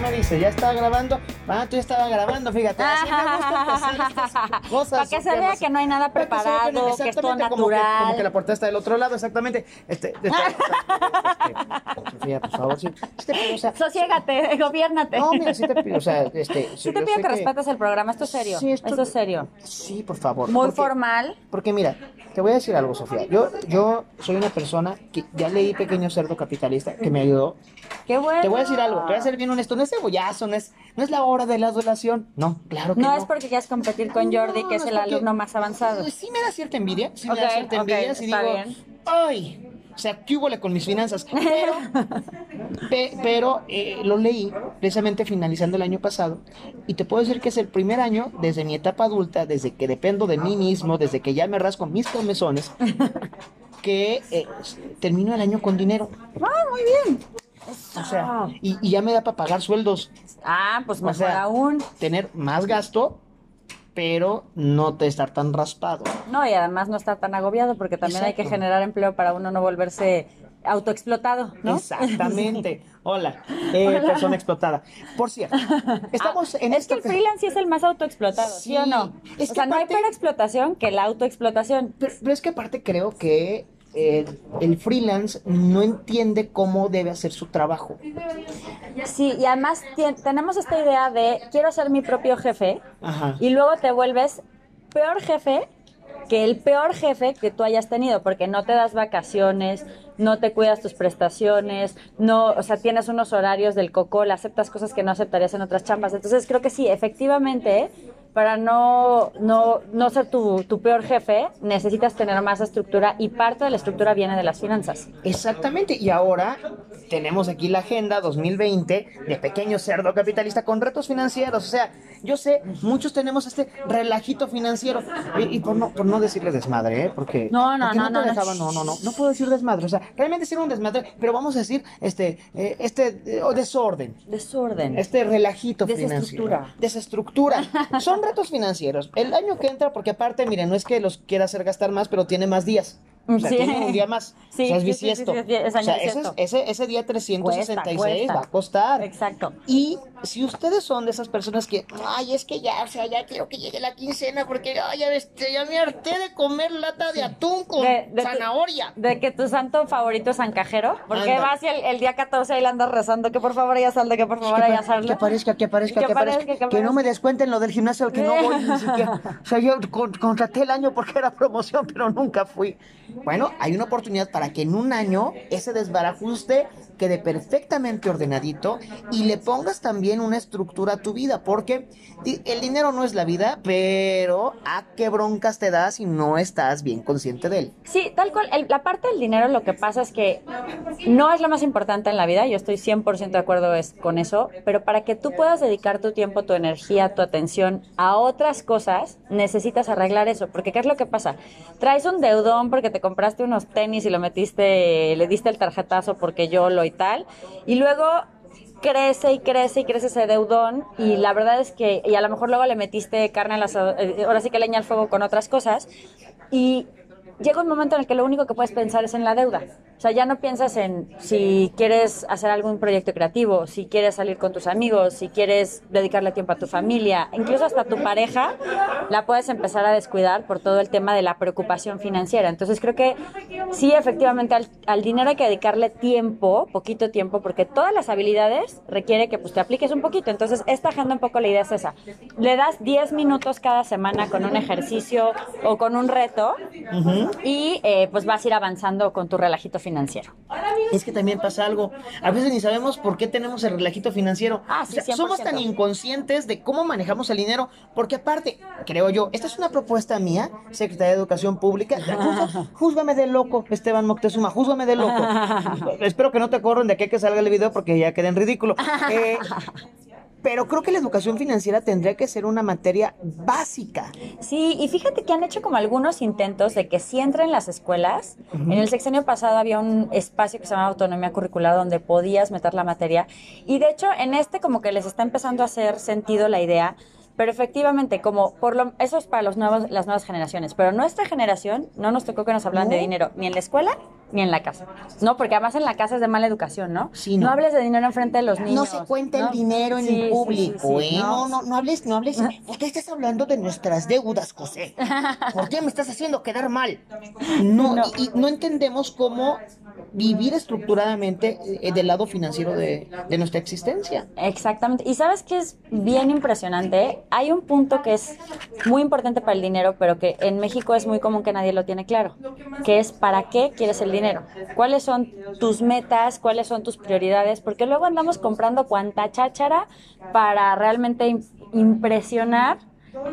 me dices, ¿ya estaba grabando? Ah, tú ya estaba grabando, fíjate. Así me gusta hacer estas cosas. Para que se vea que no hay nada para que preparado, que es todo como que- natural. Como que, la puerta está del otro lado, exactamente. Este, este, este, Sofía, por favor, sí. sí te pido, o sea, Sosiégate, gobiérnate. no, mira, sí te pido, o sea, este... Sí te pido sé que respetes el programa, esto es serio. Sí, esto- Esto es serio. Sí, por favor. Muy porque- formal. Porque mira, te voy a decir algo, Sofía. Yo, yo soy una persona que ya leí Pequeño Cerdo Capitalista, que me ayudó. Qué bueno. Te voy a decir algo, te voy a ser bien honesto. No es cebollazo, no es, no es la hora de la adulación. No, claro que no. No es porque quieras competir con Jordi, No, que es no el porque- alumno más avanzado. Sí me da cierta envidia, sí me da cierta ok, envidia. Si digo, bien. ay, o sea, ¿qué hubo con mis finanzas? Pero, pe- pero eh, lo leí precisamente finalizando el año pasado y te puedo decir que es el primer año desde mi etapa adulta, desde que dependo de mí mismo, desde que ya me rasco mis comezones, que eh, termino el año con dinero. Ah, muy bien. O sea, y, y ya me da para pagar sueldos, Ah, pues O mejor sea, aún. tener más gasto, pero no te estar tan raspado. No, y además no estar tan agobiado porque también hay que generar empleo para uno no volverse autoexplotado, ¿no? Exactamente. Hola, eh, persona explotada. Por cierto, estamos en Ah, es esto que el freelance es el más autoexplotado, ¿sí, Sí, o no? es o que sea, no hay peor explotación que la autoexplotación. Pero, pero es que aparte creo que eh, el freelance no entiende cómo debe hacer su trabajo. Sí, y además tenemos esta idea de quiero ser mi propio jefe Ajá. y luego te vuelves peor jefe que el peor jefe que tú hayas tenido, porque no te das vacaciones, no te cuidas tus prestaciones, no, o sea, tienes unos horarios del cocol, aceptas cosas que no aceptarías en otras chambas. Entonces creo que sí, efectivamente, para no, no, no ser tu, tu peor jefe, necesitas tener más estructura y parte de la estructura viene de las finanzas. Exactamente, y ahora tenemos aquí la agenda 2020 de Pequeño Cerdo Capitalista con retos financieros. O sea, yo sé, muchos tenemos este relajito financiero. Y, y por, no, por no decirle desmadre, ¿eh? Porque, No, no, porque no, no, no. dejaban- no, no, no, no puedo decir desmadre. O sea, realmente sí era un desmadre, pero vamos a decir este, eh, este eh, desorden. Desorden. Este relajito Desestructura. financiero. Desestructura. Son retos financieros. El año que entra, porque aparte, miren, no es que los quiera hacer gastar más, pero tiene más días. O sea, Sí. tiene un día más. Sí, o sea, es bisiesto. sí, sí, es o año sea, ese, ese, ese día 366 Cuesta, va a costar. Exacto. Y si ustedes son de esas personas que, ay, es que ya, o sea, ya quiero que llegue la quincena porque ay, ya, me harté de comer lata de atún con De- de tu- zanahoria. De que tu santo favorito es San Cajero. Porque Anda. vas y el, el día 14 ahí le andas rezando que por favor ella salga, que por favor ella salga. que aparezca, que aparezca, Que que, aparezca. aparezca, que no me descuenten lo del gimnasio al que no voy ni siquiera. O sea, yo con- contraté el año porque era promoción, pero nunca fui. Bueno, hay una oportunidad para que en un año ese desbarajuste quede perfectamente ordenadito y le pongas también una estructura a tu vida, porque el dinero no es la vida, pero a qué broncas te das si no estás bien consciente de él. Sí, tal cual. el- la parte del dinero lo que pasa es que no es lo más importante en la vida, yo estoy 100% de acuerdo es, con eso, pero para que tú puedas dedicar tu tiempo, tu energía, tu atención a otras cosas, necesitas arreglar eso, porque ¿qué es lo que pasa? Traes un deudón porque te compraste unos tenis y lo metiste, le diste el tarjetazo porque yo lo y tal, y luego crece y crece y crece ese deudón y la verdad es que, y a lo mejor luego le metiste carne al asador, eh, ahora sí que leña al fuego con otras cosas y llega un momento en el que lo único que puedes pensar es en la deuda. O sea, ya no piensas en si quieres hacer algún proyecto creativo, si quieres salir con tus amigos, si quieres dedicarle tiempo a tu familia, incluso hasta tu pareja, la puedes empezar a descuidar por todo el tema de la preocupación financiera. Entonces creo que sí, efectivamente, al, al dinero hay que dedicarle tiempo, poquito tiempo, porque todas las habilidades requiere que pues, te apliques un poquito. Entonces, esta agenda un poco la idea es esa. Le das 10 minutos cada semana con un ejercicio o con un reto y eh, pues vas a ir avanzando con tu relajito financiero. Es que también pasa algo. A veces ni sabemos por qué tenemos el relajito financiero. Ah, sí, O sea, 100%. somos tan inconscientes de cómo manejamos el dinero, porque aparte, creo yo, esta es una propuesta mía, Secretaría de Educación Pública. Júzgame de loco, Esteban Moctezuma, júzgame de loco. Espero que no te corran de aquí a que salga el video porque ya quedé en ridículo. Eh, pero creo que la educación financiera tendría que ser una materia básica. Sí, y fíjate que han hecho como algunos intentos de que sí entren en las escuelas. En el sexenio pasado había un espacio que se llamaba autonomía curricular donde podías meter la materia. Y de hecho, en este como que les está empezando a hacer sentido la idea. Pero efectivamente, como por lo, eso es para los nuevos, las nuevas generaciones, pero nuestra generación no nos tocó que nos hablan de dinero ni en la escuela ni en la casa. No, porque además en la casa es de mala educación, ¿no? Sí, no. no. hables de dinero enfrente de los niños. No se cuenta ¿no? el dinero en Sí, el público, sí, ¿eh? no. No, no, hables, no hables. ¿Por qué estás hablando de nuestras deudas, José? ¿Por qué me estás haciendo quedar mal? No, No. Y, y no entendemos cómo vivir estructuradamente eh, del lado financiero de, nuestra existencia. Exactamente. Y sabes que es bien impresionante. Hay un punto que es muy importante para el dinero, pero que en México es muy común que nadie lo tiene claro, que es para qué quieres el dinero, cuáles son tus metas, cuáles son tus prioridades, porque luego andamos comprando cuanta cháchara para realmente im- impresionar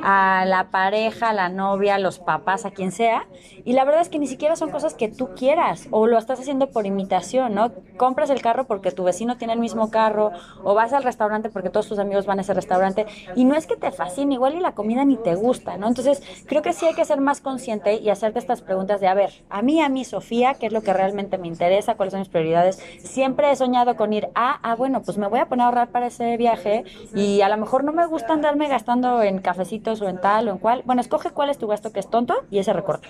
a la pareja, a la novia, a los papás, a quien sea. Y la verdad es que ni siquiera son cosas que tú quieras o lo estás haciendo por imitación, ¿no? Compras el carro porque tu vecino tiene el mismo carro o vas al restaurante porque todos tus amigos van a ese restaurante y no es que te fascine, igual y la comida ni te gusta, ¿no? Entonces, creo que sí hay que ser más consciente y hacerte estas preguntas de, a ver, a mí, a mí, Sofía, ¿qué es lo que realmente me interesa? ¿Cuáles son mis prioridades? Siempre he soñado con ir a, ah, bueno, pues me voy a poner a ahorrar para ese viaje y a lo mejor no me gusta andarme gastando en cafecitos o en tal o en cual. Bueno, escoge cuál es tu gasto que es tonto y ese recorte.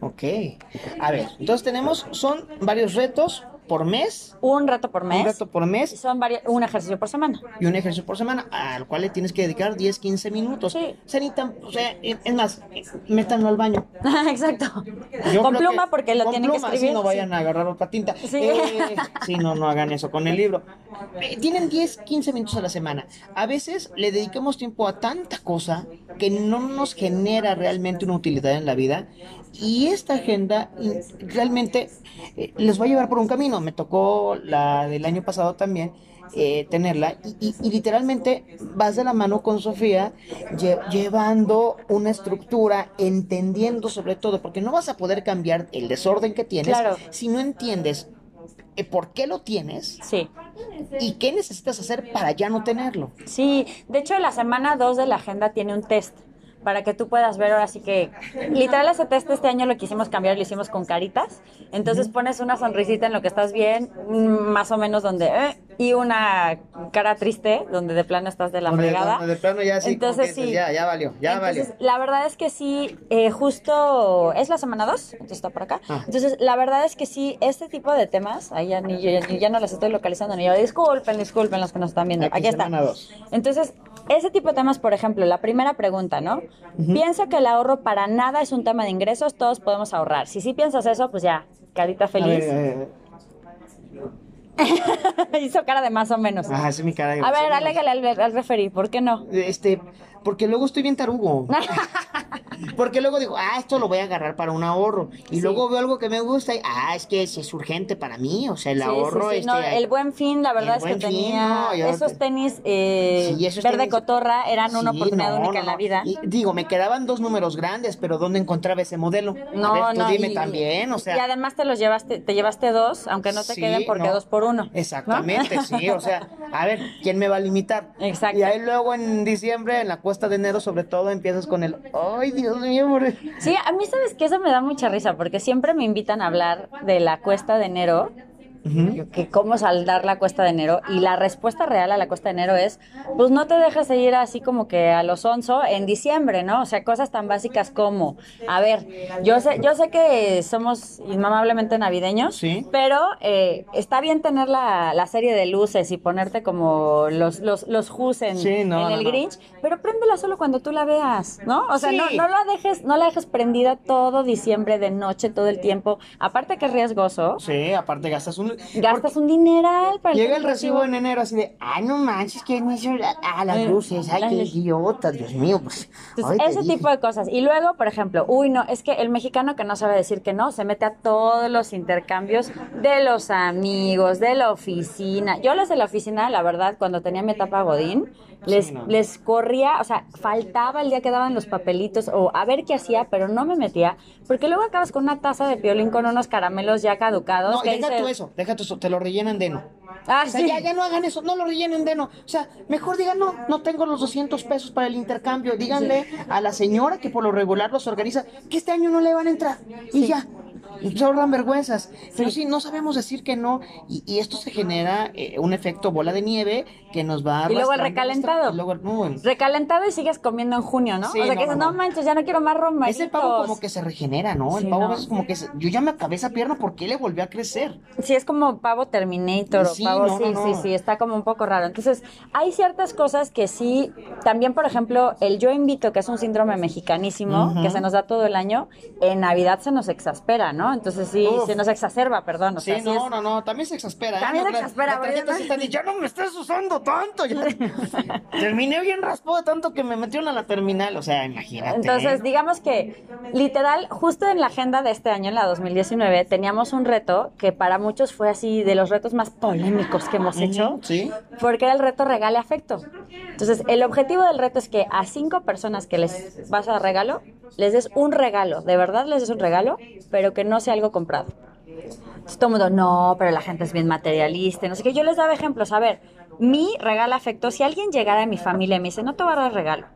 Ok. A ver, entonces tenemos, son varios retos por mes, Un reto por mes. un reto por mes Son varios, un ejercicio por semana. y un ejercicio por semana, al cual le tienes que dedicar 10, 15 minutos. Sí. O sea, ni tan- o sea, es más, métanlo al baño. Exacto. Yo con pluma que- porque lo con tienen que pluma, escribir. Sí, no vayan a agarrar otra tinta. Sí. Eh, sí, no, no hagan eso con el libro. Eh, tienen 10, 15 minutos a la semana. A veces le dedicamos tiempo a tanta cosa que no nos genera realmente una utilidad en la vida. Y esta agenda realmente eh, les va a llevar por un camino. Me tocó la del año pasado también. eh, tenerla y, y- y literalmente vas de la mano con Sofía lle- llevando una estructura, entendiendo sobre todo, porque no vas a poder cambiar el desorden que tienes Claro. si no entiendes eh, por qué lo tienes Sí. y qué necesitas hacer para ya no tenerlo. Sí, de hecho la semana 2 de la agenda tiene un test para que tú puedas ver ahora sí que literal ese test este año lo quisimos cambiar, lo hicimos con caritas. Entonces pones una sonrisita en lo que estás bien, mm, más o menos donde eh, y una cara triste donde de plano estás de la Donde- fregada. donde de plano ya como Entonces que dices, sí. ya, ya valió, ya Entonces, valió. la verdad es que sí, eh, justo es la semana 2, entonces está por acá. Ah. Entonces, la verdad es que sí, este tipo de temas, ahí ya, ni, ni- ya no las estoy localizando ni yo, disculpen, disculpen los que nos están viendo. Aquí, Aquí, está. dos. Entonces, ese tipo de temas, por ejemplo, la primera pregunta, ¿no? Pienso que el ahorro para nada es un tema de ingresos, todos podemos ahorrar. Si sí piensas eso, pues ya, carita A feliz. ver, Hizo cara de más o menos. ajá, es mi cara. de A ver, alégale al, al referí, ¿por qué no? Este, porque luego estoy bien tarugo. Porque luego digo, ah, esto lo voy a agarrar para un ahorro. Y Sí. luego veo algo que me gusta y, ah, es que es urgente para mí. O sea, el Sí, ahorro, sí, este. no, el buen fin, la verdad es que Fin, tenía no, esos tenis eh, esos verde tenis- cotorra eran una oportunidad no, única en la vida. Y digo, me quedaban dos números grandes, pero ¿dónde encontraba ese modelo? No, a ver, tú no, dime y- también, o sea. y además te los llevaste, te llevaste dos, aunque no te queden porque dos por uno. ¿no? Exactamente, sí, o sea, a ver, ¿quién me va a limitar? Exacto. Y ahí luego en diciembre, en la cuesta de enero, sobre todo, empiezas con el, ay, Dios mío, more". Sí, a mí sabes que eso me da mucha risa porque siempre me invitan a hablar de la cuesta de enero, Que cómo saldar la cuesta de enero y la respuesta real a la cuesta de enero es, pues no te dejes ir así como que a los onzo en diciembre, ¿no? O sea, cosas tan básicas como, a ver, yo sé, yo sé que somos inmamablemente navideños, Sí. pero eh, está bien tener la, la serie de luces y ponerte como los, los, los en, Sí, no, en no, el no. Grinch, pero préndela solo cuando tú la veas, ¿no? O sea, Sí. no, no la dejes, no la dejes prendida todo diciembre de noche, todo el tiempo. Aparte que es riesgoso, Sí, aparte gastas un... gastas un dineral para Llega el recibo en enero así de, ay, no manches, que no hizo a las Ay, luces, ay, qué idiota, Dios mío, pues. Entonces, ese dije. tipo de cosas. Y luego, por ejemplo, uy, no, es que el mexicano que no sabe decir que no, se mete a todos los intercambios de los amigos, de la oficina. Yo los de la oficina, la verdad, cuando tenía mi etapa Godín, les, no. les corría, o sea, faltaba el día que daban los papelitos o a ver qué hacía, pero no me metía, porque luego acabas con una taza de piolín con unos caramelos ya caducados. No, que dices, tú eso, deja eso, te lo rellenan de no. Ah, O sea, sí. ya, ya no hagan eso, no lo rellenen de no. O sea, mejor digan, no, no tengo los 200 pesos para el intercambio. Díganle a la señora que por lo regular los organiza que este año no le van a entrar. Y ya. Y se ahorran vergüenzas. Pero sí, no sabemos decir que no. Y, y esto se genera eh, un efecto bola de nieve que nos va Y luego el recalentado. y luego el- no, el- Recalentado y sigues comiendo en junio, ¿no? Sí, o sea, no, que dices, no, manches, ya no quiero más romeritos. Ese pavo como que se regenera, ¿no? El Sí, pavo a veces como que se- yo ya me acabé esa pierna porque le volvió a crecer. Sí, es como pavo Terminator o Sí, pavo, no, sí, sí, sí, está como un poco raro. Entonces, hay ciertas cosas que sí, también, por ejemplo, el yo invito, que es un síndrome mexicanísimo, que se nos da todo el año, en Navidad se nos exaspera, ¿no? Entonces, sí, Uf. se nos exacerba, perdón. O Sí, sea, sí no, es- no, no, también se exaspera. ¿eh? También se exaspera, La porque tarjeta sí está ya no me estés usando tanto. ya". Terminé bien raspado tanto que me metieron a la terminal, o sea, imagínate. Entonces, digamos que literal, justo en la agenda de este año, en la 2019, teníamos un reto que para muchos fue así de los retos más polémicos que hemos hecho. Sí. Porque era el reto regale afecto. Entonces, el objetivo del reto es que a cinco personas que les vas a dar regalo, les des un regalo, de verdad les des un regalo, pero que no sea algo comprado. Entonces, todo el mundo, no, pero la gente es bien materialista, no sé qué. Yo les daba ejemplos. A ver, mi regalo afecto, si alguien llegara a mi familia y me dice, no te voy a dar regalo,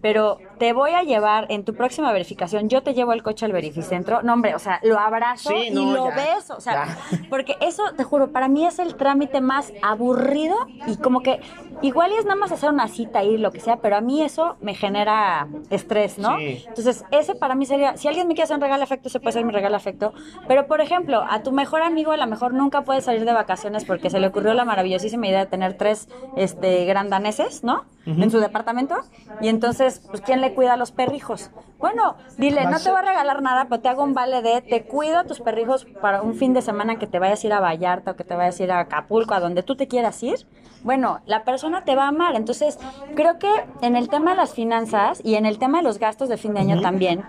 pero te voy a llevar en tu próxima verificación, yo te llevo el coche al verificentro. No, hombre, o sea, lo abrazo Sí, y lo ya, beso. O sea, ya. porque eso, te juro, para mí es el trámite más aburrido y como que igual es nada más hacer una cita y lo que sea, pero a mí eso me genera estrés, ¿no? Sí. Entonces, ese para mí sería, si alguien me quiere hacer un regalo de afecto, ese puede ser mi regalo de afecto. Pero, por ejemplo, a tu mejor amigo a lo mejor nunca puede salir de vacaciones porque se le ocurrió la maravillosísima idea de tener tres este, grandaneses, ¿no? En su departamento. Y entonces, pues, ¿quién le cuida a los perrijos? Bueno, dile, no te voy a regalar nada, pero te hago un vale de, te cuido a tus perrijos para un fin de semana que te vayas a ir a Vallarta o que te vayas a ir a Acapulco, a donde tú te quieras ir. Bueno, la persona te va a amar. Entonces, creo que en el tema de las finanzas y en el tema de los gastos de fin de año también,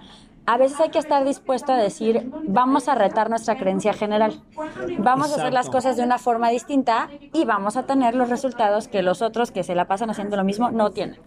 a veces hay que estar dispuesto a decir, vamos a retar nuestra creencia general. Vamos a hacer las cosas de una forma distinta y vamos a tener los resultados que los otros que se la pasan haciendo lo mismo no tienen.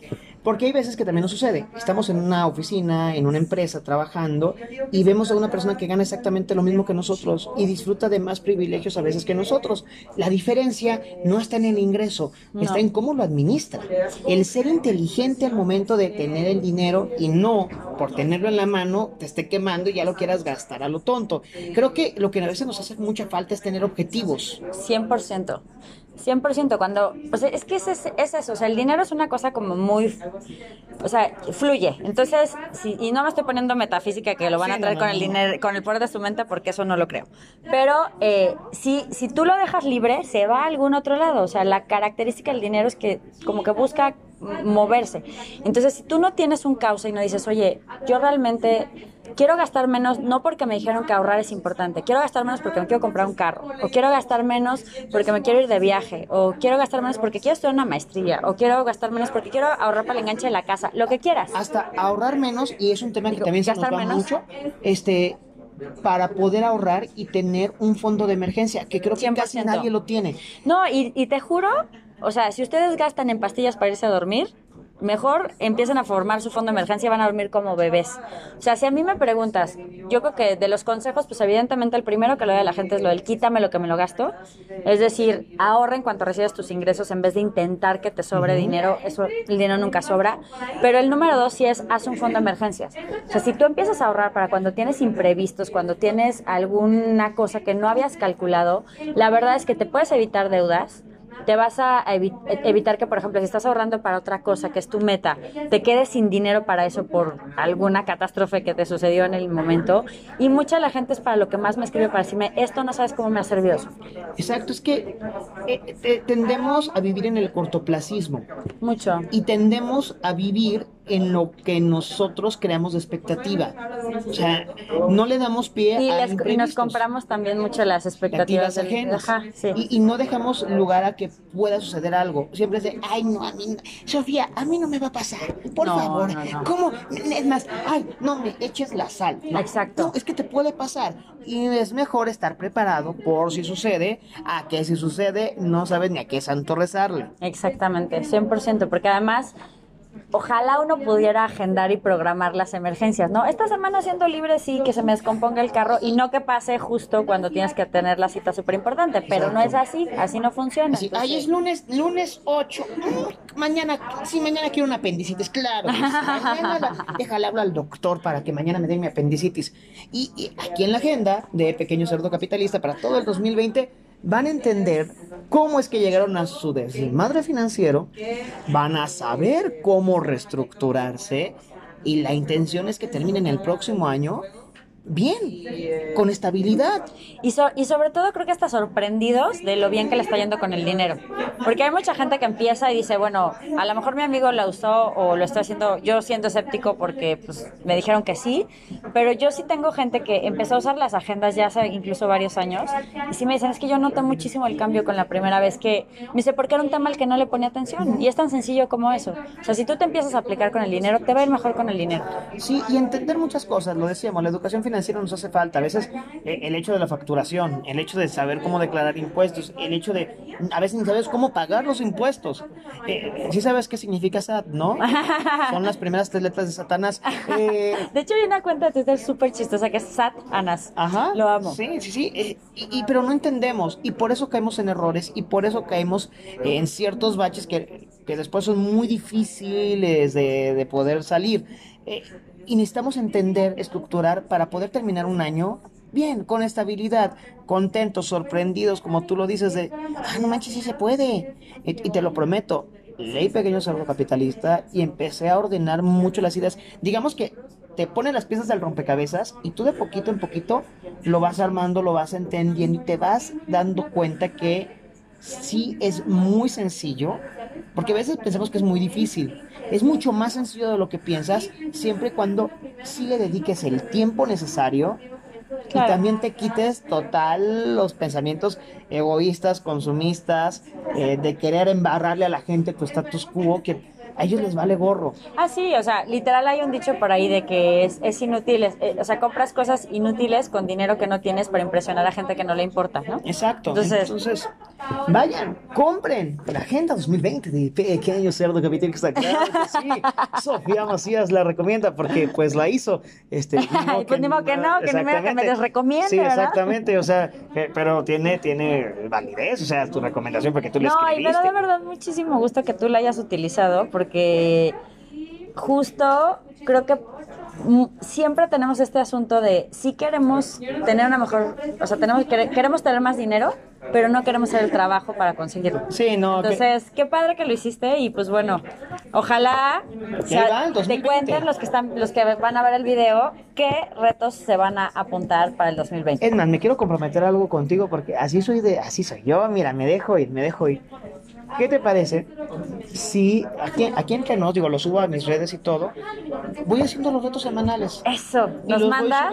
Porque hay veces que también nos sucede. Estamos en una oficina, en una empresa, trabajando y vemos a una persona que gana exactamente lo mismo que nosotros y disfruta de más privilegios a veces que nosotros. La diferencia no está en el ingreso, No. está en cómo lo administra. El ser inteligente al momento de tener el dinero y no por tenerlo en la mano te esté quemando y ya lo quieras gastar a lo tonto. Creo que lo que a veces nos hace mucha falta es tener objetivos. 100%. 100% cuando, o sea, es que es, es, es eso, o sea, el dinero es una cosa como muy, o sea, fluye. Entonces, si, y no me estoy poniendo metafísica que lo van a traer no, con el dinero, con el poder de su mente, porque eso no lo creo. Pero eh, si, si tú lo dejas libre, se va a algún otro lado. O sea, la característica del dinero es que como que busca moverse. Entonces, si tú no tienes un causa y no dices, oye, yo realmente quiero gastar menos, no porque me dijeron que ahorrar es importante, quiero gastar menos porque me quiero comprar un carro, o quiero gastar menos porque me quiero ir de viaje, o quiero gastar menos porque quiero estudiar una maestría, o quiero gastar menos porque quiero ahorrar para el enganche de la casa, lo que quieras. hasta ahorrar menos y es un tema que también se nos va menos. mucho este para poder ahorrar y tener un fondo de emergencia que creo que casi 100%. nadie lo tiene No, y, y te juro, o sea, si ustedes gastan en pastillas para irse a dormir, mejor empiecen a formar su fondo de emergencia y van a dormir como bebés. O sea, si a mí me preguntas, yo creo que de los consejos, pues evidentemente el primero que le doy a la gente es lo del quítame lo que me lo gasto. Es decir, ahorra en cuanto recibes tus ingresos en vez de intentar que te sobre dinero. Eso, el dinero nunca sobra. Pero el número dos sí es, haz un fondo de emergencias. O sea, si tú empiezas a ahorrar para cuando tienes imprevistos, cuando tienes alguna cosa que no habías calculado, la verdad es que te puedes evitar deudas te vas a evi- evitar que, por ejemplo, si estás ahorrando para otra cosa que es tu meta, te quedes sin dinero para eso por alguna catástrofe que te sucedió en el momento. Y mucha de la gente es para lo que más me escribe para decirme, esto no sabes cómo me ha servido eso. exacto es que eh, te- tendemos a vivir en el cortoplacismo Mucho. y tendemos a vivir en lo que nosotros creamos de expectativa. O sea no le damos pie Y, a les- y nos compramos también mucho las expectativas del- ajenas. Ajá, sí. y, y no dejamos lugar a que pueda suceder algo. Siempre es de ay no a mí no- Sofía a mí no me va a pasar. Por No, favor no, cómo es más ay no me eches la sal Exacto. no, es que te puede pasar. Y es mejor estar preparado por si sucede a que si sucede no sabes ni a qué santo rezarle. Exactamente, 100%, porque además, ojalá uno pudiera agendar y programar las emergencias, ¿no? Esta semana siendo libre, sí, que se me descomponga el carro y no que pase justo cuando tienes que tener la cita súper importante, pero no es así, así no funciona. Así, es lunes, lunes 8. mm, mañana, sí, mañana quiero una apendicitis, claro. mañana la- déjale hablo al doctor para que mañana me dé mi apendicitis. Y, y aquí en la agenda de Pequeño Cerdo Capitalista para todo el 2020 van a entender cómo es que llegaron a su desmadre financiero, van a saber cómo reestructurarse y la intención es que terminen el próximo año bien, con estabilidad. Y, y sobre todo creo que hasta sorprendidos de lo bien que le está yendo con el dinero. Porque hay mucha gente que empieza y dice, bueno, a lo mejor mi amigo la usó o lo estoy haciendo yo siendo escéptico porque pues, me dijeron que sí, pero yo sí tengo gente que empezó a usar las agendas ya hace incluso varios años y sí me dicen, es que yo noté muchísimo el cambio con la primera vez que me dice, porque era un tema al que no le ponía atención y es tan sencillo como eso. O sea, si tú te empiezas a aplicar con el dinero, te va a ir mejor con el dinero. Sí, y entender muchas cosas, lo decíamos, la educación financiera nos hace falta. A veces eh, el hecho de la facturación, el hecho de saber cómo declarar impuestos, el hecho de a veces ni sabes cómo pagar los impuestos. Eh, sí sabes qué significa SAT, ¿no? Son las primeras tres letras de Satanás. Eh, de hecho, hay una cuenta de Twitter súper chistosa que es SAT Anas. Ajá. Lo amo. Sí, sí, sí. Eh, y, pero no entendemos y por eso caemos en errores y por eso caemos en ciertos baches que, que después son muy difíciles de, de poder salir y necesitamos entender, estructurar para poder terminar un año bien, con estabilidad, contentos, sorprendidos, como tú lo dices, de, ah, no manches, sí se puede. Y, te lo prometo, leí Pequeño Cerdo Capitalista y empecé a ordenar mucho las ideas. Digamos que te ponen las piezas del rompecabezas y tú de poquito en poquito lo vas armando, lo vas entendiendo y te vas dando cuenta que sí es muy sencillo, porque a veces pensamos que es muy difícil. Es mucho más sencillo de lo que piensas, siempre y cuando sí le dediques el tiempo necesario y también te quites total los pensamientos egoístas, consumistas, eh, de querer embarrarle a la gente tu status quo, que a ellos les vale gorro. Ah, sí, o sea, literal hay un dicho por ahí de que es, es inútil, eh, o sea, compras cosas inútiles con dinero que no tienes para impresionar a gente que no le importa, ¿no? Exacto. Entonces, vayan, compren la Agenda 2020 de Pequeño Cerdo Capitalista. Claro que sí. Sofía Macías la recomienda porque pues la hizo. Este, pues ni modo que no, que ni modo que me desrecomiende, Sí, exactamente, o sea, pero tiene, tiene validez, o sea, tu recomendación porque tú le escribiste. No, pero de verdad muchísimo gusto que tú la hayas utilizado porque porque justo creo que siempre tenemos este asunto de si queremos tener una mejor, o sea, tenemos queremos tener más dinero, pero no queremos hacer el trabajo para conseguirlo. Sí, no. Entonces, qué padre que lo hiciste y pues bueno, ojalá te cuenten los que están los que van a ver el video qué retos se van a apuntar para el 2020. Es más, me quiero comprometer algo contigo porque así soy de así soy yo, mira, me dejo ir, me dejo ir. ¿Qué te parece si aquí, aquí entre nos, digo, lo subo a mis redes y todo, voy haciendo los retos semanales? Eso, nos mandas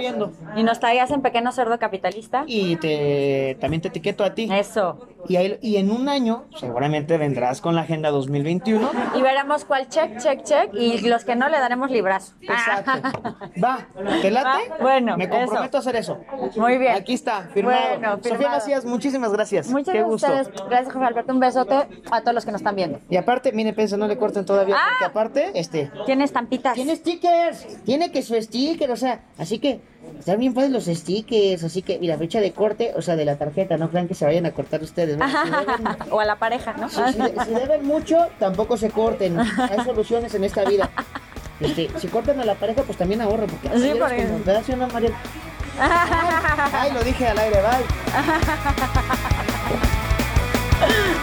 y nos traigas en Pequeño Cerdo Capitalista. Y te, también te etiqueto a ti. Eso. Y, y en un año seguramente vendrás con la Agenda 2021. Y veremos cuál check, check, check y los que no le daremos librazo. Exacto. Va, ¿te late? Bueno, Me comprometo a hacer eso. Muy bien. Aquí está, firmado. Bueno, Sofía Macías, muchísimas gracias. Muchas Qué gracias. Gusto. Gracias, José Alberto. Un besote a todos los que nos están viendo. Y aparte, mire, pensa, no le corten todavía, porque ah. aparte, este... Tiene estampitas. Tiene stickers, tiene que su sticker, o sea, así que están bien padres los stickers, así que, mira, fecha de corte, o sea, de la tarjeta, no crean que se vayan a cortar ustedes, ¿no? o a la pareja, ¿no? Si, deben mucho, tampoco se corten, hay soluciones en esta vida. Este, si cortan a la pareja, pues también ahorren, porque así sí, porque... como, ¿verdad, Ay, lo dije al aire, bye.